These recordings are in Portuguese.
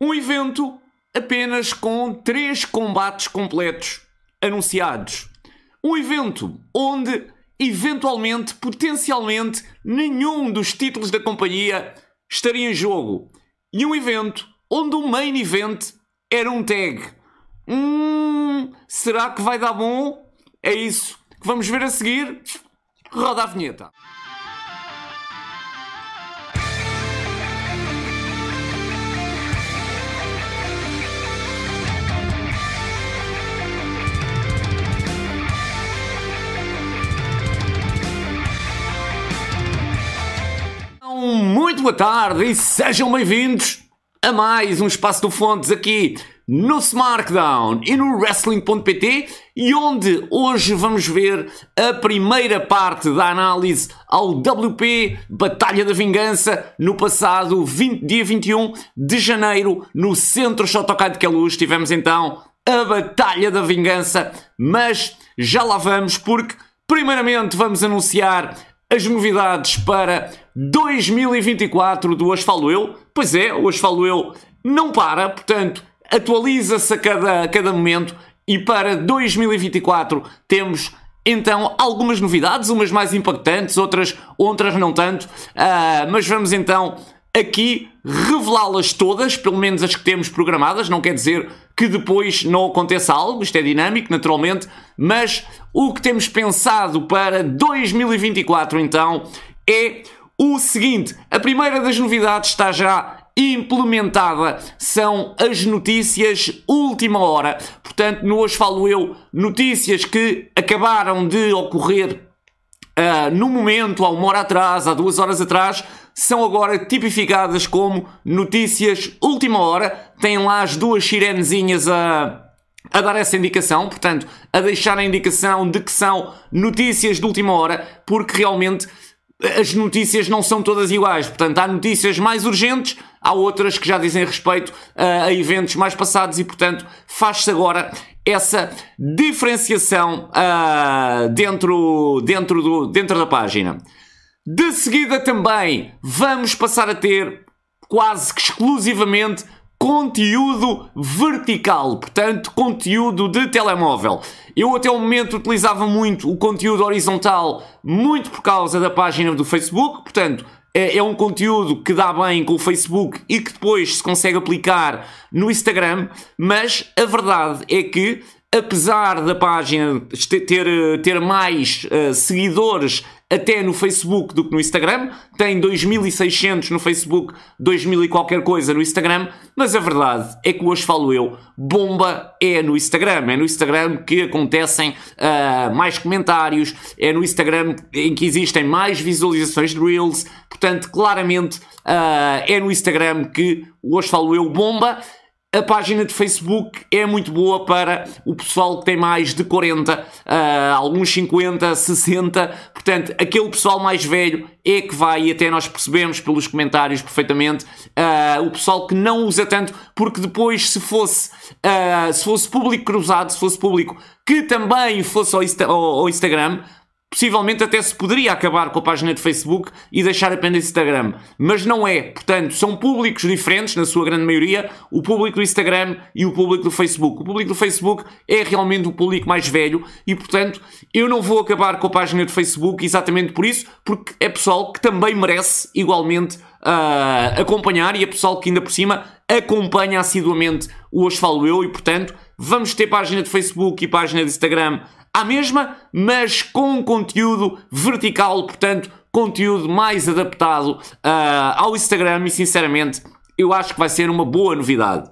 Um evento apenas com três combates completos anunciados. Um evento onde, eventualmente, potencialmente, nenhum dos títulos da companhia estaria em jogo. E um evento onde o main event era um tag. Hum, será que vai dar bom? É isso que vamos ver a seguir. Roda a vinheta. Muito boa tarde e sejam bem-vindos a mais um Espaço do Fontes aqui no SmackDown e no Wrestling.pt e onde hoje vamos ver a primeira parte da análise ao WP Batalha da Vingança no passado 20, dia 21 de janeiro no Centro Shotokai de Queluz. Tivemos então a Batalha da Vingança, mas já lá vamos porque primeiramente vamos anunciar as novidades para 2024 do Hoje Falo Eu. Pois é, o Hoje Falo Eu não para, portanto, atualiza-se a cada, a cada momento e para 2024 temos então algumas novidades, umas mais impactantes, outras, outras não tanto, uh, mas vamos então aqui revelá-las todas, pelo menos as que temos programadas, não quer dizer que depois não aconteça algo, isto é dinâmico, naturalmente, mas o que temos pensado para 2024 então é o seguinte: a primeira das novidades está já implementada. São as notícias última hora. Portanto, no hoje falo eu notícias que acabaram de ocorrer uh, no momento, há uma hora atrás, há duas horas atrás, são agora tipificadas como notícias última hora. Têm lá as duas sirenezinhas a, a dar essa indicação, portanto, a deixar a indicação de que são notícias de última hora, porque realmente as notícias não são todas iguais. Portanto, há notícias mais urgentes, há outras que já dizem respeito uh, a eventos mais passados e, portanto, faz-se agora essa diferenciação uh, dentro, dentro, do, dentro da página. De seguida também vamos passar a ter quase que exclusivamente conteúdo vertical, portanto, conteúdo de telemóvel. Eu até o momento utilizava muito o conteúdo horizontal, muito por causa da página do Facebook, portanto, é, é um conteúdo que dá bem com o Facebook e que depois se consegue aplicar no Instagram, mas a verdade é que apesar da página ter, ter mais uh, seguidores até no Facebook do que no Instagram, tem 2600 no Facebook, 2000 e qualquer coisa no Instagram, mas a verdade é que hoje falo eu, bomba é no Instagram, é no Instagram que acontecem uh, mais comentários, é no Instagram em que existem mais visualizações de Reels, portanto, claramente uh, é no Instagram que hoje falo eu, bomba. A página de Facebook é muito boa para o pessoal que tem mais de 40, uh, ah, alguns 50, 60. Portanto, aquele pessoal mais velho é que vai, e até nós percebemos pelos comentários perfeitamente, uh, o pessoal que não usa tanto, porque depois, se fosse, uh, se fosse público cruzado, se fosse público que também fosse ao, ao Instagram, Possivelmente até se poderia acabar com a página de Facebook e deixar apenas Instagram, mas não é. Portanto, são públicos diferentes, na sua grande maioria, o público do Instagram e o público do Facebook. O público do Facebook é realmente o público mais velho e, portanto, eu não vou acabar com a página do Facebook exatamente por isso, porque é pessoal que também merece igualmente uh, acompanhar e é pessoal que ainda por cima acompanha assiduamente o Hoje Falo Eu e, portanto, vamos ter página de Facebook e página de Instagram à mesma, mas com conteúdo vertical, portanto, conteúdo mais adaptado uh, ao Instagram e, sinceramente, eu acho que vai ser uma boa novidade.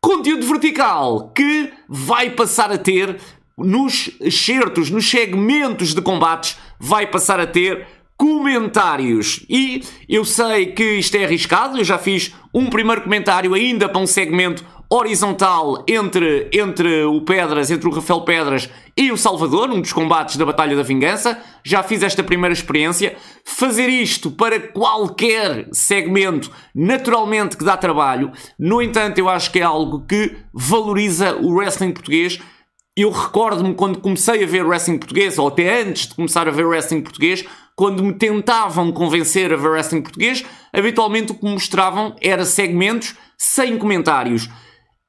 Conteúdo vertical que vai passar a ter nos excertos, nos segmentos de combates, vai passar a ter comentários. E eu sei que isto é arriscado, eu já fiz um primeiro comentário ainda para um segmento horizontal entre, entre o Pedras, entre o Rafael Pedras e o Salvador, um dos combates da Batalha da Vingança. Já fiz esta primeira experiência. Fazer isto para qualquer segmento, naturalmente que dá trabalho. No entanto, eu acho que é algo que valoriza o wrestling português. Eu recordo-me quando comecei a ver wrestling português, ou até antes de começar a ver wrestling português, quando me tentavam convencer a ver wrestling português, habitualmente o que me mostravam era segmentos sem comentários.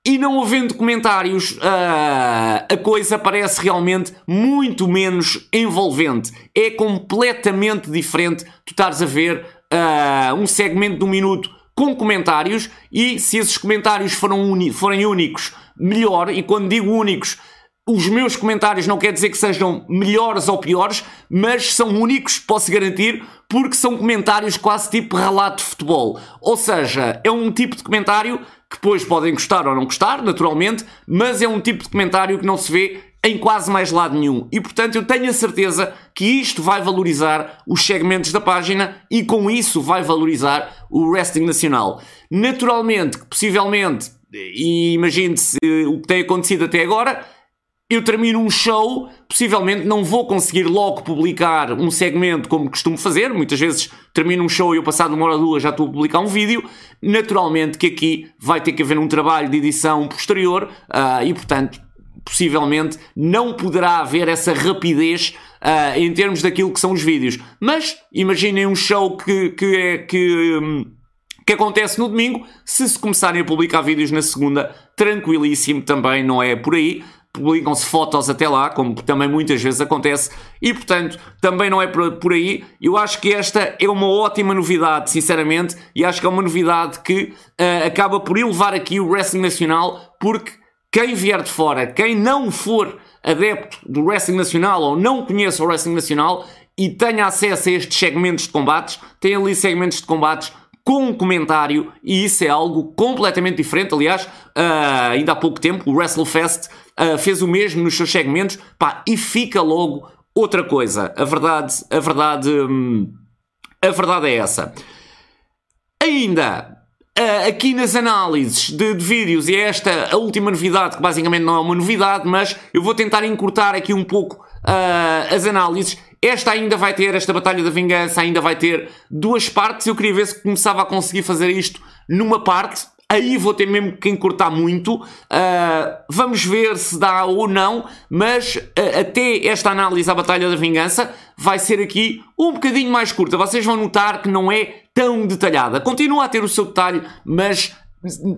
E não havendo comentários, uh, a coisa parece realmente muito menos envolvente. É completamente diferente tu estares a ver uh, um segmento de um minuto com comentários e se esses comentários foram forem únicos, melhor. E quando digo únicos, os meus comentários não quer dizer que sejam melhores ou piores, mas são únicos, posso garantir, porque são comentários quase tipo relato de futebol. Ou seja, é um tipo de comentário que depois podem gostar ou não gostar, naturalmente, mas é um tipo de comentário que não se vê em quase mais lado nenhum. E portanto eu tenho a certeza que isto vai valorizar os segmentos da página e com isso vai valorizar o wrestling nacional. Naturalmente, possivelmente, e imagine-se o que tem acontecido até agora, eu termino um show, possivelmente não vou conseguir logo publicar um segmento como costumo fazer. Muitas vezes termino um show e eu passado uma hora ou duas já estou a publicar um vídeo. Naturalmente que aqui vai ter que haver um trabalho de edição posterior uh, e, portanto, possivelmente não poderá haver essa rapidez uh, em termos daquilo que são os vídeos. Mas imaginem um show que, que, é, que, um, que acontece no domingo. Se se começarem a publicar vídeos na segunda, tranquilíssimo também, não é por aí publicam-se fotos até lá, como também muitas vezes acontece, e portanto também não é por aí. Eu acho que esta é uma ótima novidade, sinceramente, e acho que é uma novidade que uh, acaba por elevar aqui o wrestling nacional, porque quem vier de fora, quem não for adepto do wrestling nacional ou não conheça o wrestling nacional e tenha acesso a estes segmentos de combates, tem ali segmentos de combates com um comentário e isso é algo completamente diferente. Aliás, uh, ainda há pouco tempo o WrestleFest uh, fez o mesmo nos seus segmentos pá, e fica logo outra coisa. A verdade, a verdade, hum, a verdade é essa. Ainda Uh, aqui nas análises de, de, vídeos, e é esta a última novidade, que basicamente não é uma novidade, mas eu vou tentar encurtar aqui um pouco uh, as análises. Esta ainda vai ter, esta Batalha da Vingança ainda vai ter duas partes. Eu queria ver se começava a conseguir fazer isto numa parte. Aí vou ter mesmo que encurtar muito. Uh, vamos ver se dá ou não, mas uh, até esta análise à Batalha da Vingança vai ser aqui um bocadinho mais curta. Vocês vão notar que não é tão detalhada. Continua a ter o seu detalhe, mas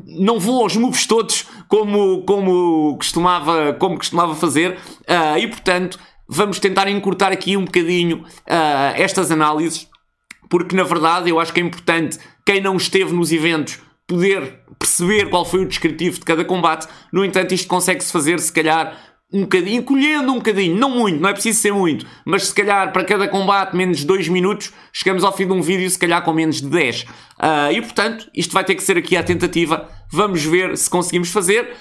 não vou aos moves todos como, como, costumava, como costumava fazer. Uh, e portanto, vamos tentar encurtar aqui um bocadinho estas análises, porque na verdade eu acho que é importante quem não esteve nos eventos poder perceber qual foi o descritivo de cada combate. No entanto, isto consegue-se fazer, se calhar, um bocadinho, encolhendo um bocadinho, não muito, não é preciso ser muito, mas se calhar para cada combate menos de 2 minutos, chegamos ao fim de um vídeo se calhar com menos de 10. Uh, ah, e portanto, isto vai ter que ser aqui a tentativa, vamos ver se conseguimos fazer.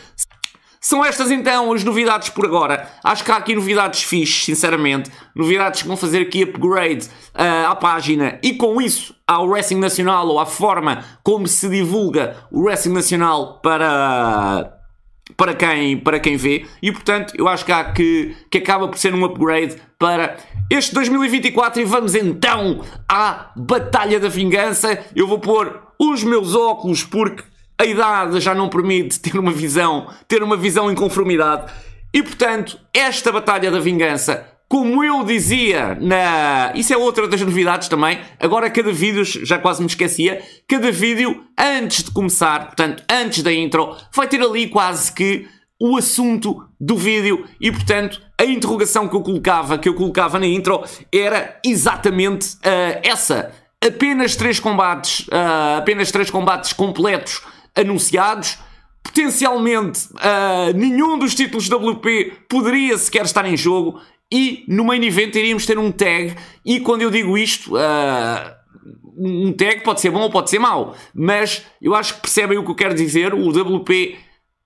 São estas então as novidades por agora. Acho que há aqui novidades fixes, sinceramente. Novidades que vão fazer aqui upgrade uh, à página e com isso ao Wrestling Nacional ou à forma como se divulga o Wrestling Nacional para para quem, para quem vê e portanto eu acho que, há que, que acaba por ser um upgrade para este 2024 e vamos então à Batalha da Vingança. Eu vou pôr os meus óculos porque a idade já não permite ter uma visão, ter uma visão em conformidade. E portanto, esta batalha da vingança, como eu dizia na. Isso é outra das novidades também. Agora, cada vídeo, já quase me esquecia, cada vídeo, antes de começar, portanto, antes da intro, vai ter ali quase que o assunto do vídeo e, portanto, a interrogação que eu colocava, que eu colocava na intro, era exatamente uh, essa. Apenas três combates, uh, apenas três combates completos anunciados. Potencialmente, uh, nenhum dos títulos WP poderia sequer estar em jogo. E no main event iríamos ter um tag. E quando eu digo isto, uh, um tag pode ser bom ou pode ser mau. Mas eu acho que percebem o que eu quero dizer. O WP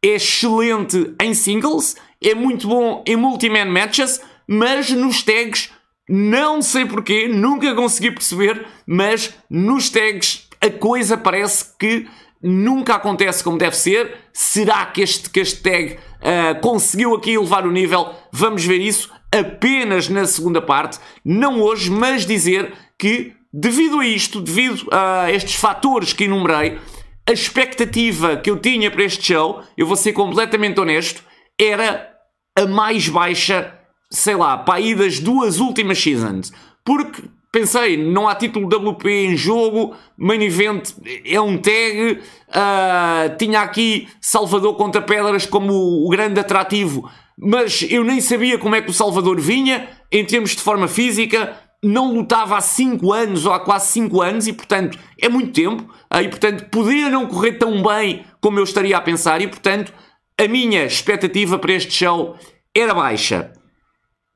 é excelente em singles, é muito bom em multi-man matches, mas nos tags não sei porquê, nunca consegui perceber, mas nos tags a coisa parece que nunca acontece como deve ser. Será que este, este tag uh, conseguiu aqui elevar o nível? Vamos ver isso apenas na segunda parte, não hoje, mas dizer que, devido a isto, devido a estes fatores que enumerei, a expectativa que eu tinha para este show, eu vou ser completamente honesto, era a mais baixa, sei lá, para aí das duas últimas seasons. Porque pensei, não há título WP em jogo, main event é um tag, uh, tinha aqui Salvador contra Pedras como o, grande atrativo, mas eu nem sabia como é que o Salvador vinha, em termos de forma física, não lutava há 5 anos ou há quase 5 anos e, portanto, é muito tempo. E, portanto, podia não correr tão bem como eu estaria a pensar e, portanto, a minha expectativa para este show era baixa.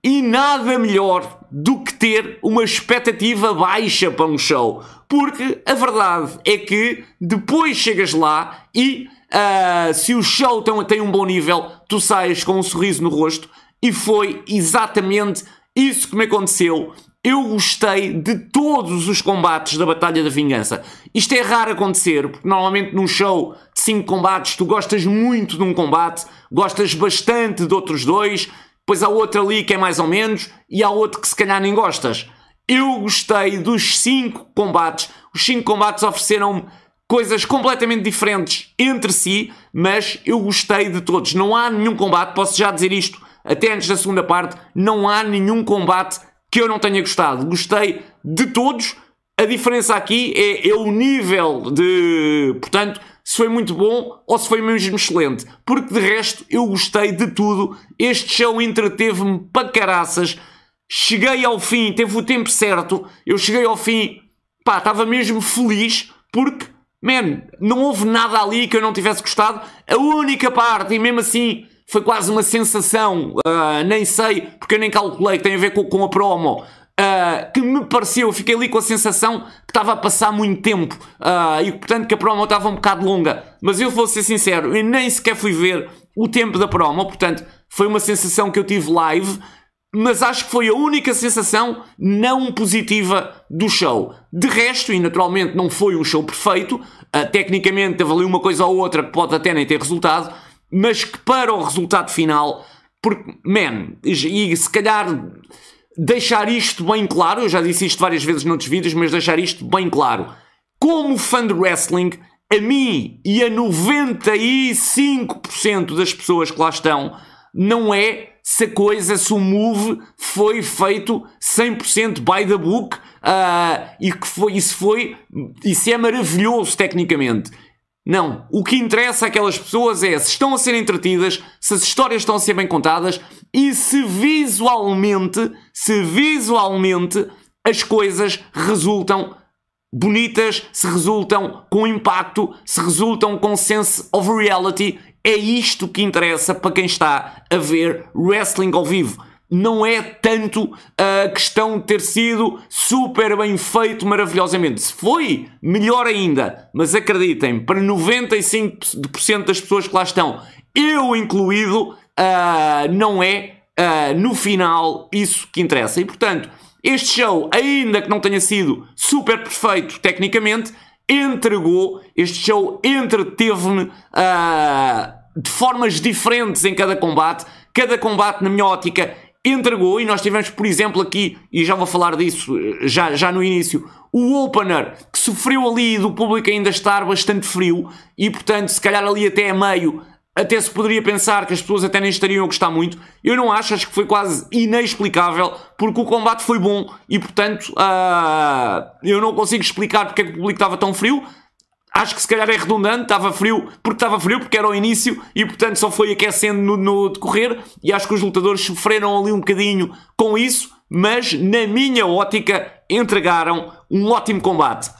E nada melhor do que ter uma expectativa baixa para um show. Porque a verdade é que depois chegas lá e uh, se o show tem um bom nível, tu sais com um sorriso no rosto. E foi exatamente isso que me aconteceu eu gostei de todos os combates da Batalha da Vingança. Isto é raro acontecer, porque normalmente num show de 5 combates tu gostas muito de um combate, gostas bastante de outros dois, depois há outro ali que é mais ou menos e há outro que se calhar nem gostas. Eu gostei dos 5 combates. Os 5 combates ofereceram-me coisas completamente diferentes entre si, mas eu gostei de todos. Não há nenhum combate, posso já dizer isto até antes da segunda parte, não há nenhum combate que eu não tenha gostado. Gostei de todos. A diferença aqui é, é o nível de. Portanto, se foi muito bom ou se foi mesmo excelente. Porque de resto eu gostei de tudo. Este show entreteve-me para caraças. Cheguei ao fim, teve o tempo certo. Eu cheguei ao fim, pá, estava mesmo feliz porque, man, não houve nada ali que eu não tivesse gostado. A única parte, e mesmo assim foi quase uma sensação, uh, nem sei, porque eu nem calculei, tem a ver com, com a promo. Uh, que me pareceu, fiquei ali com a sensação que estava a passar muito tempo uh, e portanto que a promo estava um bocado longa. Mas eu vou ser sincero, eu nem sequer fui ver o tempo da promo, portanto foi uma sensação que eu tive live, mas acho que foi a única sensação não positiva do show. De resto, e naturalmente não foi um show perfeito, uh, tecnicamente teve ali uma coisa ou outra que pode até nem ter resultado mas que para o resultado final, porque, man, e se calhar deixar isto bem claro, eu já disse isto várias vezes noutros vídeos, mas deixar isto bem claro. Como fã de wrestling, a mim e a 95% das pessoas que lá estão, não é se a coisa, se o move foi feito 100% by the book uh, e que foi, isso foi, isso é maravilhoso tecnicamente. Não. O que interessa àquelas pessoas é se estão a ser entretidas, se as histórias estão a ser bem contadas e se visualmente, se visualmente as coisas resultam bonitas, se resultam com impacto, se resultam com sense of reality. É isto que interessa para quem está a ver wrestling ao vivo não é tanto a questão de ter sido super bem feito maravilhosamente. Se foi, melhor ainda. Mas acreditem, para 95% das pessoas que lá estão, eu incluído, uh, não é uh, no final isso que interessa. E portanto, este show, ainda que não tenha sido super perfeito tecnicamente, entregou, este show entreteve-me uh, de formas diferentes em cada combate. Cada combate, na minha ótica, entregou, e nós tivemos, por exemplo, aqui, e já vou falar disso já, já no início, o opener que sofreu ali do público ainda estar bastante frio, e portanto, se calhar ali até a meio, até se poderia pensar que as pessoas até nem estariam a gostar muito. Eu não acho, acho que foi quase inexplicável, porque o combate foi bom e, portanto, uh, eu não consigo explicar porque é que o público estava tão frio. Acho que se calhar é redundante, estava frio porque estava frio, porque era o início e portanto só foi aquecendo no, no decorrer. E acho que os lutadores sofreram ali um bocadinho com isso, mas na minha ótica entregaram um ótimo combate.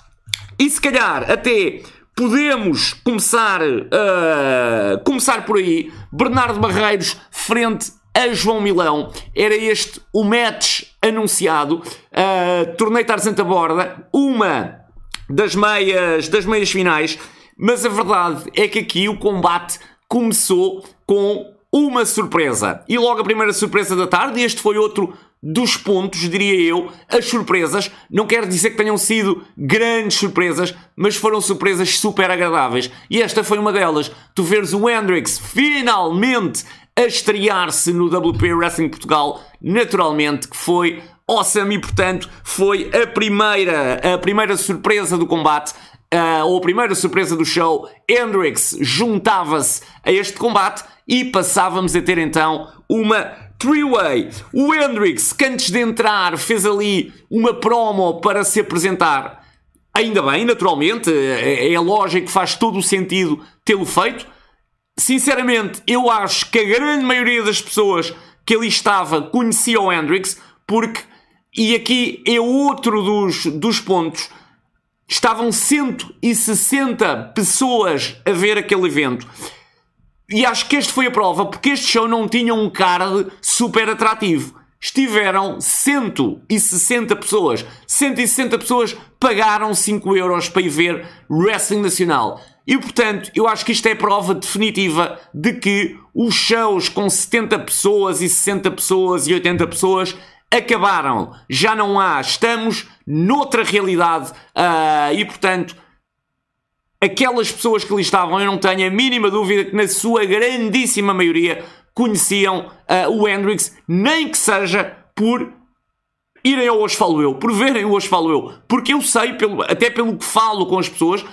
E se calhar até podemos começar, uh, começar por aí. Bernardo Barreiros frente a João Milão. Era este o match anunciado. Uh, torneio Tarzanta Borda. Uma das meias, das meias finais, mas a verdade é que aqui o combate começou com uma surpresa. E logo a primeira surpresa da tarde, este foi outro dos pontos, diria eu, as surpresas. Não quero dizer que tenham sido grandes surpresas, mas foram surpresas super agradáveis. E esta foi uma delas. Tu veres o Hendrix finalmente a estrear-se no WP Wrestling Portugal, naturalmente que foi awesome e, portanto, foi a primeira, a primeira surpresa do combate. Uh, ou a primeira surpresa do show, Hendrix juntava-se a este combate e passávamos a ter então uma three-way. O Hendrix, que antes de entrar fez ali uma promo para se apresentar. Ainda bem, naturalmente, é, é lógico que faz todo o sentido tê-lo feito. Sinceramente, eu acho que a grande maioria das pessoas que ali estava conhecia o Hendrix, porque, e aqui é outro dos, dos pontos, estavam 160 pessoas a ver aquele evento. E acho que este foi a prova, porque este show não tinha um card super atrativo. Estiveram 160 pessoas. 160 pessoas pagaram 5 euros para ir ver Wrestling Nacional. E portanto, eu acho que isto é prova definitiva de que os shows com 70 pessoas e 60 pessoas e 80 pessoas acabaram. Já não há, estamos noutra realidade uh, e portanto aquelas pessoas que ali estavam, eu não tenho a mínima dúvida que na sua grandíssima maioria conheciam uh, o Hendrix, nem que seja por irem ao Hoje Falo Eu, por verem o Hoje Falo Eu, porque eu sei, pelo, até pelo que falo com as pessoas,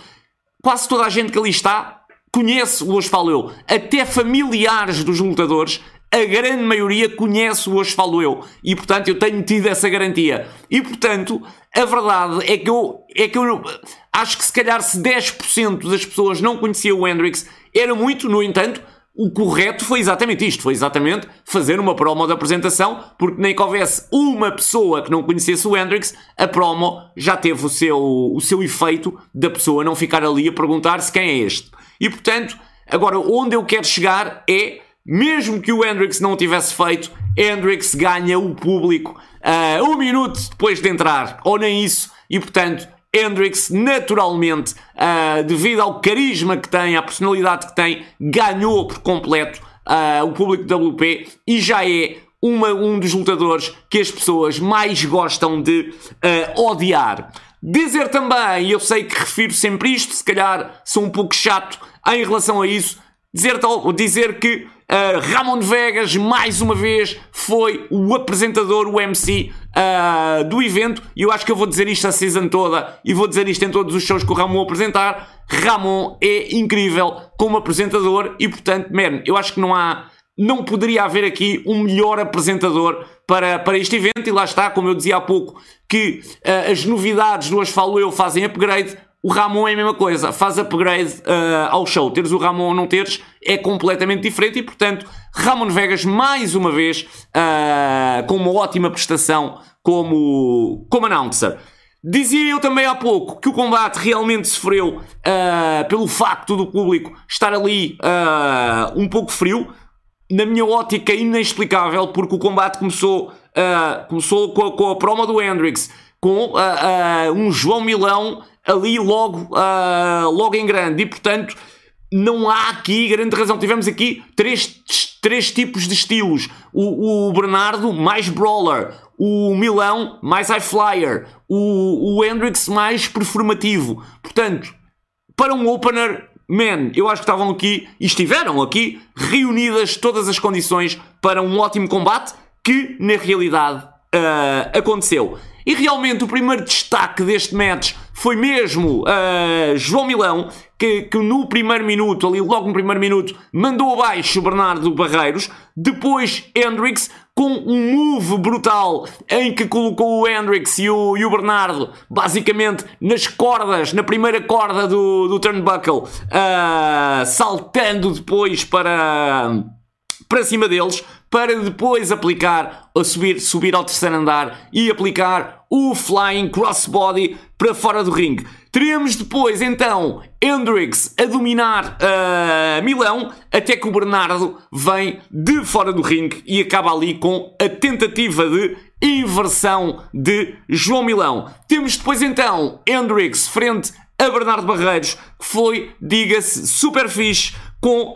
quase toda a gente que ali está conhece o Hoje Falo Eu, até familiares dos lutadores a grande maioria conhece o Hoje Falo Eu. E, portanto, eu tenho tido essa garantia. E, portanto, a verdade é que eu, é que eu acho que se calhar se 10% das pessoas não conheciam o Hendrix, era muito, no entanto, o correto foi exatamente isto, foi exatamente fazer uma promo de apresentação, porque nem que houvesse uma pessoa que não conhecesse o Hendrix, a promo já teve o seu, o seu efeito da pessoa não ficar ali a perguntar-se quem é este. E portanto, agora onde eu quero chegar é mesmo que o Hendrix não tivesse feito, Hendrix ganha o público uh, um minuto depois de entrar, ou nem isso, e portanto Hendrix, naturalmente, uh, devido ao carisma que tem, à personalidade que tem, ganhou por completo uh, o público WP e já é uma, um dos lutadores que as pessoas mais gostam de uh, odiar. Dizer também, e eu sei que refiro sempre isto, se calhar sou um pouco chato em relação a isso, dizer, dizer que Uh, Ramon Vegas, mais uma vez, foi o apresentador, o MC uh, ah, do evento. E eu acho que eu vou dizer isto a season toda e vou dizer isto em todos os shows que o Ramon apresentar. Ramon é incrível como apresentador e, portanto, man, eu acho que não há. Não poderia haver aqui um melhor apresentador para, para este evento, e lá está, como eu dizia há pouco, que uh, as novidades do As Eu fazem upgrade o Ramon é a mesma coisa, faz upgrade uh, ao show. Teres o Ramon ou não teres é completamente diferente e, portanto, Ramon Vegas, mais uma vez, uh, com uma ótima prestação como, como announcer. Dizia eu também há pouco que o combate realmente sofreu uh, pelo facto do público estar ali uh, um pouco frio. Na minha ótica, inexplicável, porque o combate começou, uh, começou com a, com a promo do Hendrix, com um João Milão ali logo, uh, logo em grande. E portanto, não há aqui grande razão. Tivemos aqui três, três tipos de estilos: o, o Bernardo, mais brawler, o Milão, mais high flyer, o, o Hendrix, mais performativo. Portanto, para um opener, man, eu acho que estavam aqui e estiveram aqui reunidas todas as condições para um ótimo combate que na realidade uh, aconteceu. E realmente o primeiro destaque deste match foi mesmo uh, João Milão, que, que, no primeiro minuto, ali logo no primeiro minuto, mandou abaixo Bernardo Barreiros. Depois Hendrix, com um move brutal em que colocou o Hendrix e o, e o Bernardo basicamente nas cordas, na primeira corda do, do turnbuckle, uh, saltando depois para, para cima deles para depois aplicar, a subir, subir ao terceiro andar e aplicar o Flying Crossbody para fora do ringue. Teremos depois então Hendrix a dominar uh, Milão até que o Bernardo vem de fora do ringue e acaba ali com a tentativa de inversão de João Milão. Temos depois então Hendrix frente a Bernardo Barreiros, que foi, diga-se, super fixe, com uh,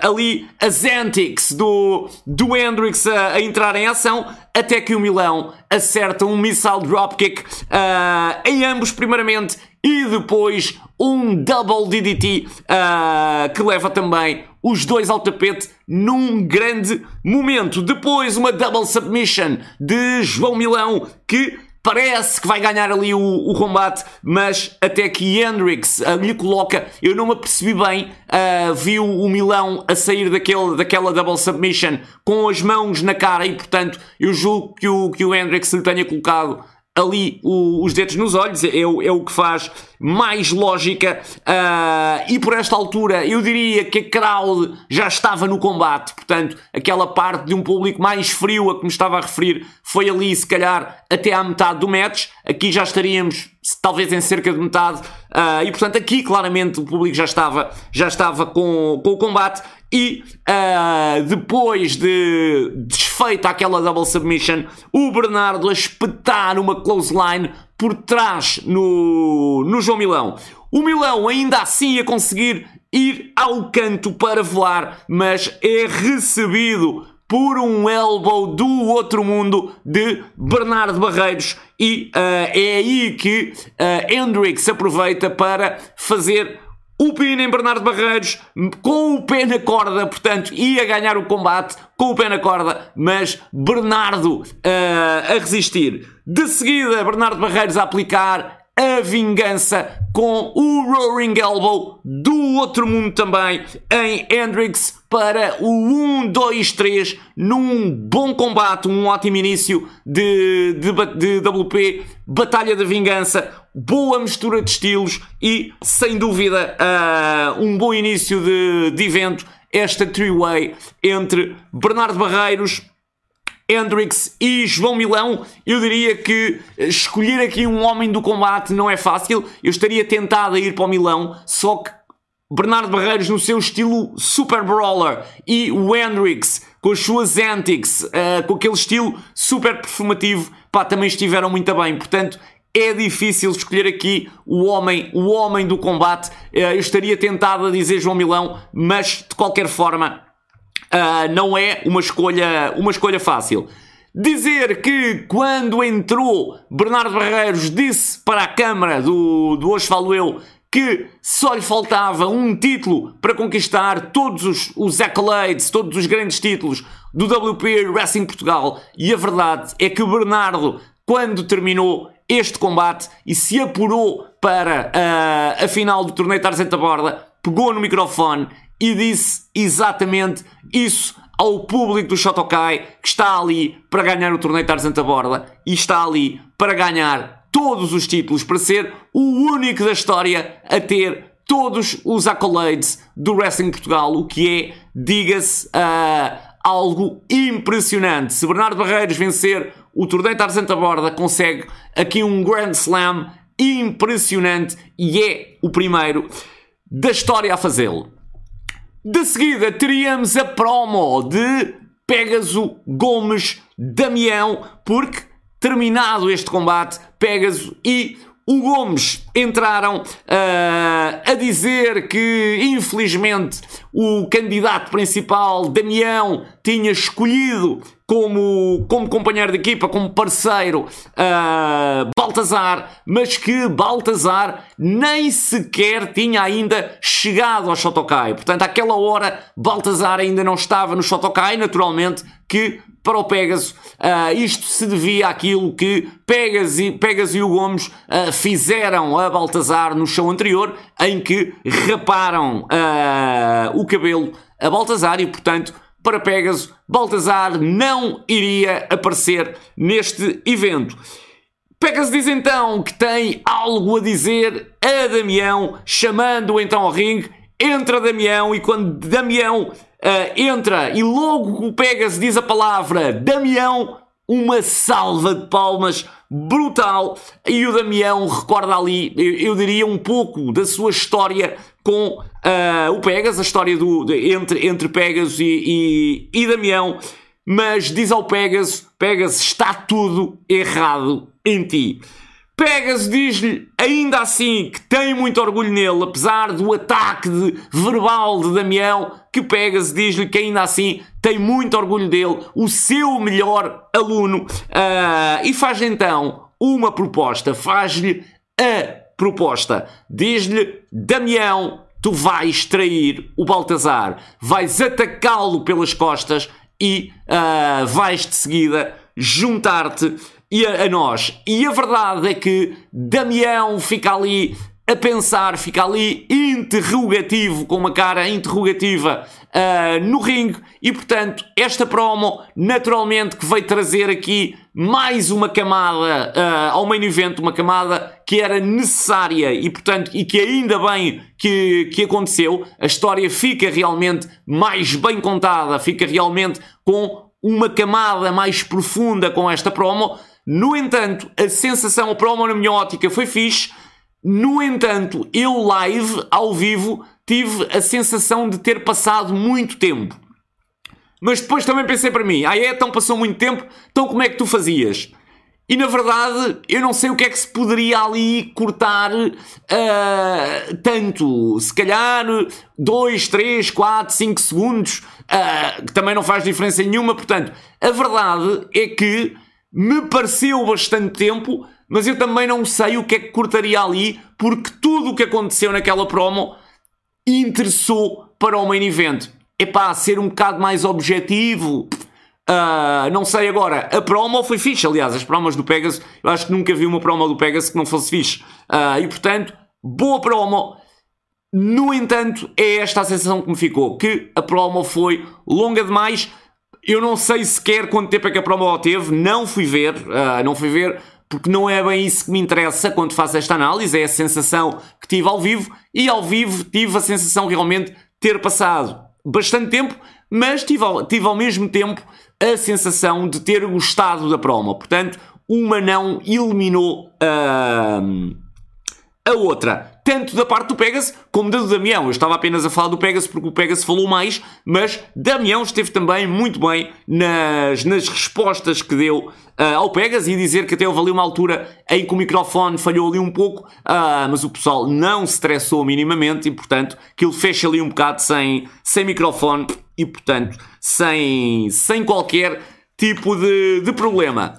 ali as antics do, do Hendrix a, a, entrar em ação, até que o Milão acerta um missile dropkick uh, em ambos, primeiramente, e depois um double DDT uh, que leva também os dois ao tapete num grande momento. Depois, uma double submission de João Milão que parece que vai ganhar ali o, o combate, mas até que Hendrix uh, lhe coloca, eu não me apercebi bem, uh, viu o Milão a sair daquele, daquela double submission com as mãos na cara e portanto eu julgo que o, que o Hendrix lhe tenha colocado ali o, os dedos nos olhos, é, é, o que faz mais lógica. Uh, e por esta altura eu diria que a crowd já estava no combate, portanto, aquela parte de um público mais frio a que me estava a referir foi ali, se calhar, até à metade do match. Aqui já estaríamos talvez em cerca de metade, uh, e portanto aqui claramente o público já estava, já estava com, com o combate e uh, depois de desfeita aquela double submission, o Bernardo a espetar uma close line por trás no, no João Milão. O Milão ainda assim ia conseguir ir ao canto para voar, mas é recebido por um elbow do outro mundo de Bernardo Barreiros e uh, é aí que uh, Hendrix aproveita para fazer o pin em Bernardo Barreiros com o pé na corda, portanto ia ganhar o combate com o pé na corda, mas Bernardo uh, a resistir. De seguida, Bernardo Barreiros a aplicar a vingança com o Roaring Elbow do outro mundo também em Hendrix para o 1, 2, 3 num bom combate, um ótimo início de, de, de WP, Batalha da Vingança, boa mistura de estilos e sem dúvida uh, um bom início de, de evento. Esta three-way entre Bernardo Barreiros, Hendrix e João Milão, eu diria que escolher aqui um homem do combate não é fácil. Eu estaria tentado a ir para o Milão, só que Bernardo Barreiros no seu estilo super brawler e o Hendrix com as suas antics, uh, com aquele estilo super performativo, pá, também estiveram muito bem. Portanto, é difícil escolher aqui o homem, o homem do combate. Uh, eu estaria tentado a dizer João Milão, mas de qualquer forma uh, não é uma escolha, uma escolha fácil. Dizer que quando entrou Bernardo Barreiros disse para a câmara do, do Hoje Falo Eu que só lhe faltava um título para conquistar todos os, os accolades, todos os grandes títulos do WP Wrestling Portugal. E a verdade é que Bernardo, quando terminou este combate e se apurou para uh, a final do torneio Tarzan da Borda, pegou no microfone e disse exatamente isso ao público do Shotokai que está ali para ganhar o torneio Tarzan da Borda e está ali para ganhar todos os títulos, para ser o único da história a ter todos os accolades do Wrestling Portugal, o que é, diga-se, uh, algo impressionante. Se Bernardo Barreiros vencer o torneio Tarzan da Borda, consegue aqui um Grand Slam impressionante e é o primeiro da história a fazê-lo. De seguida teríamos a promo de Pegasus Gomes Damião, porque terminado este combate, Pegasus e o Gomes entraram uh, a dizer que, infelizmente, o candidato principal, Damião, tinha escolhido como, como companheiro de equipa, como parceiro, uh, Baltazar, mas que Baltazar nem sequer tinha ainda chegado ao Shotokai. Portanto, àquela hora, Baltazar ainda não estava no Shotokai, naturalmente, que para o Pegasus. Uh, isto se devia àquilo que Pegas e, Pegas e o Gomes uh, fizeram a Baltazar no show anterior, em que raparam uh, o cabelo a Baltazar e, portanto, para Pegasus, Baltazar não iria aparecer neste evento. Pegasus diz então que tem algo a dizer a Damião, chamando-o então ao ringue. Entra Damião e quando Damião uh, entra e logo o Pegas diz a palavra Damião, uma salva de palmas brutal. E o Damião recorda ali, eu, eu diria, um pouco da sua história com uh, o Pegas, a história do, de, entre, entre Pegas e, e, e Damião. Mas diz ao Pegas: Pegas, está tudo errado em ti. Pegas diz-lhe ainda assim que tem muito orgulho nele, apesar do ataque de, verbal de Damião, que Pegas diz-lhe que ainda assim tem muito orgulho dele, o seu melhor aluno, uh, e faz então uma proposta, faz-lhe a proposta. Diz-lhe, Damião, tu vais trair o Baltazar, vais atacá-lo pelas costas e uh, vais de seguida juntar-te e a, a nós. E a verdade é que Damião fica ali a pensar, fica ali interrogativo, com uma cara interrogativa uh, no ringue e portanto esta promo naturalmente que veio trazer aqui mais uma camada uh, ao main event, uma camada que era necessária e portanto e que ainda bem que, que aconteceu, a história fica realmente mais bem contada, fica realmente com uma camada mais profunda com esta promo. No entanto, a sensação, a promo na minha ótica foi fixe, no entanto, eu live, ao vivo, tive a sensação de ter passado muito tempo. Mas depois também pensei para mim, ah é, então passou muito tempo, então como é que tu fazias? E na verdade, eu não sei o que é que se poderia ali cortar uh, tanto. Se calhar 2, 3, 4, 5 segundos, uh, que também não faz diferença nenhuma. Portanto, a verdade é que me pareceu bastante tempo, mas eu também não sei o que é que cortaria ali, porque tudo o que aconteceu naquela promo interessou para o main event. Epá, ser um bocado mais objetivo. Uh, não sei agora, a promo foi fixe, aliás, as promos do Pegasus, eu acho que nunca vi uma promo do Pegasus que não fosse fixe. Uh, e portanto, boa promo. No entanto, é esta a sensação que me ficou, que a promo foi longa demais. Eu não sei sequer quanto tempo é que a promo teve, não fui ver, uh, não fui ver porque não é bem isso que me interessa quando faço esta análise, é a sensação que tive ao vivo, e ao vivo tive a sensação realmente de ter passado bastante tempo, mas tive ao, tive ao mesmo tempo a sensação de ter gostado da promo. Portanto, uma não eliminou a, a outra tanto da parte do Pegasus como da do Damião. Eu estava apenas a falar do Pegasus porque o Pegasus falou mais, mas Damião esteve também muito bem nas, nas respostas que deu uh, ao Pegasus e dizer que até houve ali uma altura em que o microfone falhou ali um pouco, uh, mas o pessoal não se estressou minimamente e, portanto, que ele fecha ali um bocado sem, sem microfone e, portanto, sem, sem qualquer tipo de, de problema.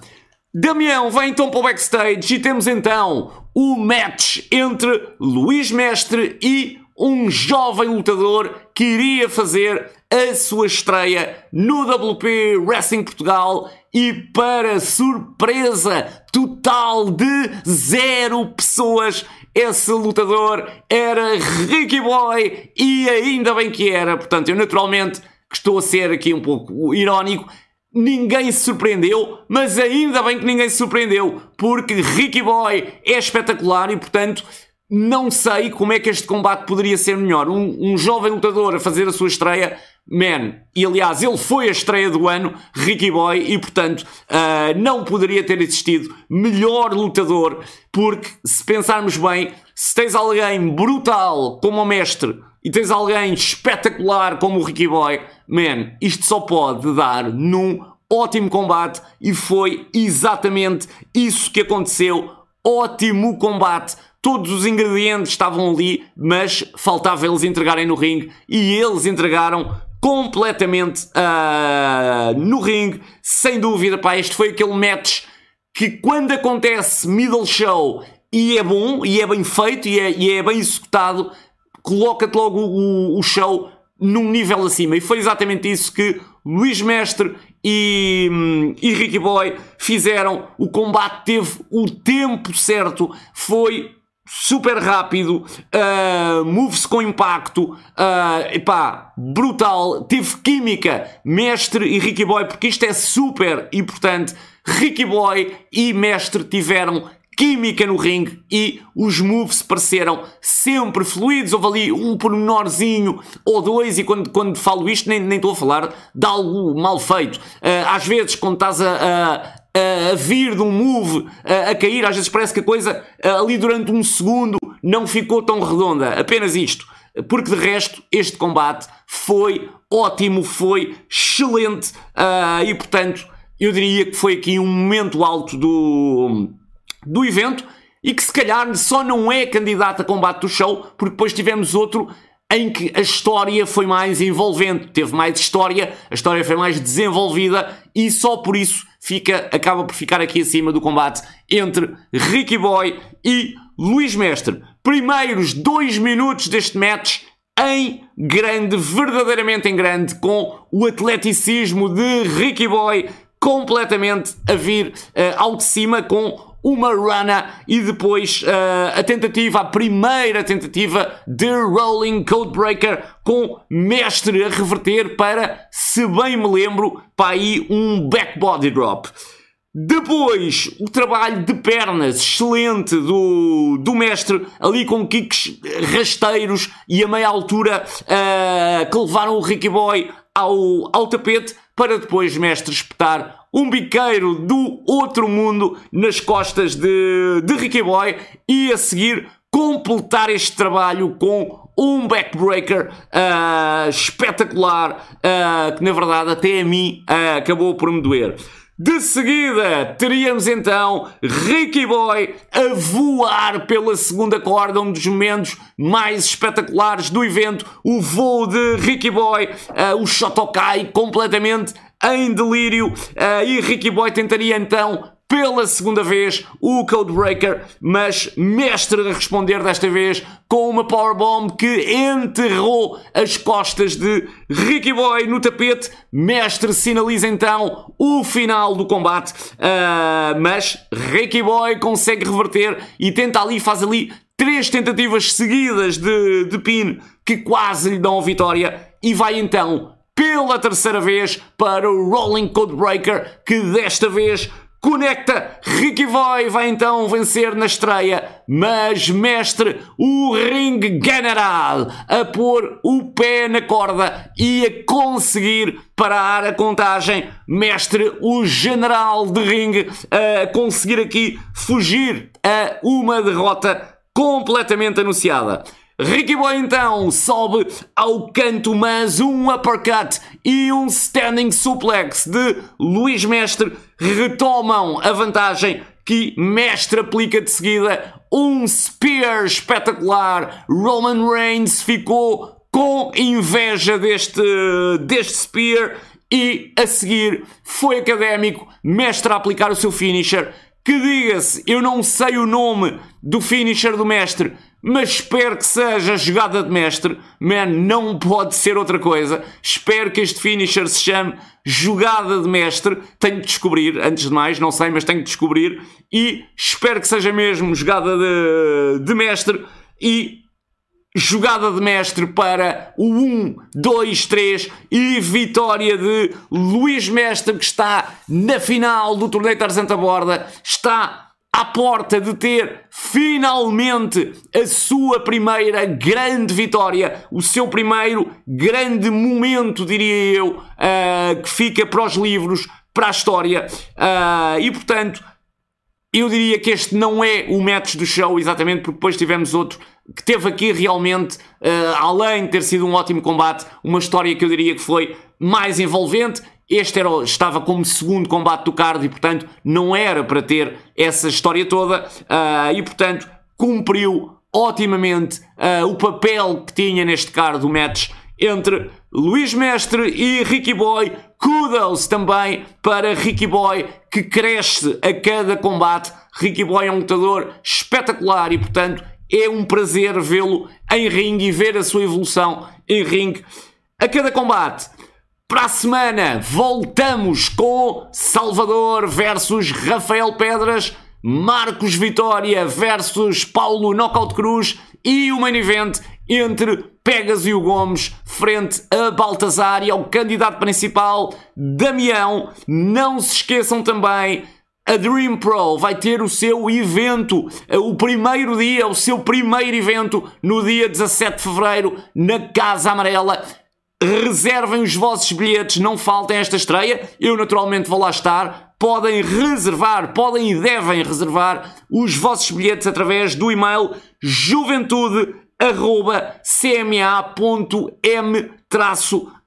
Damião vem então para o backstage e temos então o match entre Luís Mestre e um jovem lutador que iria fazer a sua estreia no WP Wrestling Portugal e para surpresa total de zero pessoas esse lutador era Ricky Boy e ainda bem que era, portanto eu naturalmente que estou a ser aqui um pouco irónico Ninguém se surpreendeu, mas ainda bem que ninguém se surpreendeu, porque Ricky Boy é espetacular e, portanto, não sei como é que este combate poderia ser melhor. Um, um jovem lutador a fazer a sua estreia, man, e aliás, ele foi a estreia do ano, Ricky Boy, e portanto, uh, não poderia ter existido melhor lutador, porque se pensarmos bem, se tens alguém brutal como o mestre e tens alguém espetacular como o Ricky Boy, man, isto só pode dar num ótimo combate e foi exatamente isso que aconteceu. Ótimo combate. Todos os ingredientes estavam ali, mas faltava eles entregarem no ringue e eles entregaram completamente uh, no ringue, sem dúvida. Pá, este foi aquele match que quando acontece middle show e é bom, e é bem feito, e é, e é bem executado, coloca-te logo o, o, show num nível acima. E foi exatamente isso que Luís Mestre e, e Ricky Boy fizeram. O combate teve o tempo certo, foi super rápido, uh, move-se com impacto, uh, epá, brutal, teve química, Mestre e Ricky Boy, porque isto é super importante. Ricky Boy e Mestre tiveram química no ringue e os moves pareceram sempre fluidos. Houve ali um pormenorzinho ou dois, e quando, quando falo isto, nem, nem estou a falar de algo mal feito. Uh, às vezes, quando estás a, a, a vir de um move a, cair, às vezes parece que a coisa ali durante um segundo não ficou tão redonda. Apenas isto. Porque de resto, este combate foi ótimo, foi excelente uh, e portanto eu diria que foi aqui um momento alto do, do evento e que se calhar só não é candidato a combate do show, porque depois tivemos outro em que a história foi mais envolvente, teve mais história, a história foi mais desenvolvida e só por isso fica, acaba por ficar aqui acima do combate entre Ricky Boy e Luís Mestre. Primeiros dois minutos deste match em grande, verdadeiramente em grande, com o atleticismo de Ricky Boy completamente a vir uh, ao de cima com uma rana e depois uh, a tentativa, a primeira tentativa de Rolling Codebreaker com mestre a reverter para, se bem me lembro, para aí um back body drop. Depois, o trabalho de pernas excelente do, do mestre, ali com kicks rasteiros e a meia altura uh, que levaram o Ricky Boy ao, ao tapete, para depois mestre espetar um biqueiro do outro mundo nas costas de, de Ricky Boy e a seguir completar este trabalho com um backbreaker uh, espetacular uh, que na verdade até a mim uh, acabou por me doer. De seguida, teríamos então Ricky Boy a voar pela segunda corda, um dos momentos mais espetaculares do evento. O voo de Ricky Boy, uh, o Shotokai completamente em delírio. Uh, e Ricky Boy tentaria então pela segunda vez o Codebreaker, mas mestre a responder desta vez com uma Powerbomb que enterrou as costas de Ricky Boy no tapete. Mestre sinaliza então o final do combate, uh, mas Ricky Boy consegue reverter e tenta ali, faz ali três tentativas seguidas de, de pin que quase lhe dão a vitória e vai então pela terceira vez para o Rolling Codebreaker que desta vez Conecta, Ricky Boy vai então vencer na estreia, mas mestre, o ring general a pôr o pé na corda e a conseguir parar a contagem, mestre, o general de ring a conseguir aqui fugir a uma derrota completamente anunciada. Ricky Boy então sobe ao canto, mas um uppercut e um standing suplex de Luís Mestre retomam a vantagem que Mestre aplica de seguida. Um spear espetacular. Roman Reigns ficou com inveja deste, deste spear e a seguir foi académico. Mestre a aplicar o seu finisher. Que diga-se, eu não sei o nome do finisher do mestre, mas espero que seja jogada de mestre. Man, não pode ser outra coisa. Espero que este finisher se chame jogada de mestre. Tenho de descobrir, antes de mais, não sei, mas tenho de descobrir. E espero que seja mesmo jogada de, de mestre. E jogada de mestre para o 1, 2, 3 e vitória de Luís Mestre que está na final do torneio Tarzanta Borda. Está à porta de ter finalmente a sua primeira grande vitória, o seu primeiro grande momento, diria eu, uh, que fica para os livros, para a história. Uh, e portanto, eu diria que este não é o match do show, exatamente porque depois tivemos outro que teve aqui realmente, uh, além de ter sido um ótimo combate, uma história que eu diria que foi mais envolvente este era, estava como segundo combate do card e, portanto, não era para ter essa história toda uh, e, portanto, cumpriu otimamente uh, o papel que tinha neste card do match entre Luís Mestre e Ricky Boy. Kudos também para Ricky Boy, que cresce a cada combate. Ricky Boy é um lutador espetacular e, portanto, é um prazer vê-lo em ringue e ver a sua evolução em ringue a cada combate. Para a semana voltamos com Salvador versus Rafael Pedras, Marcos Vitória versus Paulo Knockout Cruz e o main event entre Pegas e o Gomes frente a Baltazar e ao candidato principal Damião. Não se esqueçam também a Dream Pro vai ter o seu evento, o primeiro dia, o seu primeiro evento no dia 17 de fevereiro na Casa Amarela. Reservem os vossos bilhetes, não faltem esta estreia. Eu naturalmente vou lá estar. Podem reservar, podem e devem reservar os vossos bilhetes através do e-mail juventude.cma.m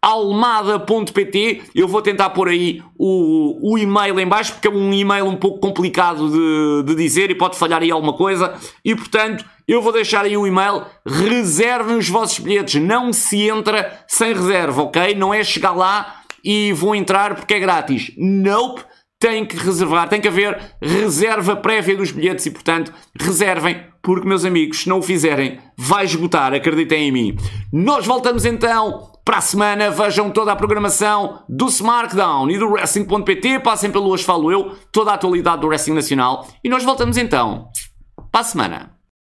almada.pt. Eu vou tentar pôr aí o, o e-mail em baixo, porque é um e-mail um pouco complicado de, de dizer e pode falhar aí alguma coisa. E portanto, eu vou deixar aí o e-mail. Reservem os vossos bilhetes. Não se entra sem reserva, ok? Não é chegar lá e vou entrar porque é grátis. Nope tem que reservar, tem que haver reserva prévia dos bilhetes e, portanto, reservem, porque, meus amigos, se não o fizerem, vai esgotar, acreditem em mim. Nós voltamos então para a semana. Vejam toda a programação do SmackDown e do Wrestling.pt. Passem pelo Hoje Falo Eu, toda a atualidade do Wrestling Nacional. E nós voltamos então para a semana.